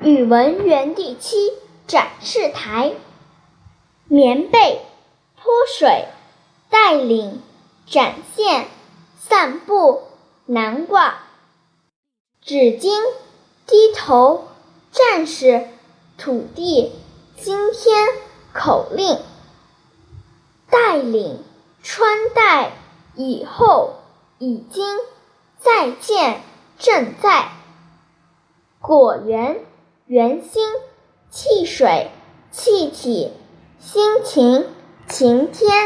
语文园地七展示台，棉被泼水，带领展现散步南挂，纸巾低头战士土地今天口令，带领穿戴以后已经再见正在。果园。圆心，汽水，气体，心情，晴天。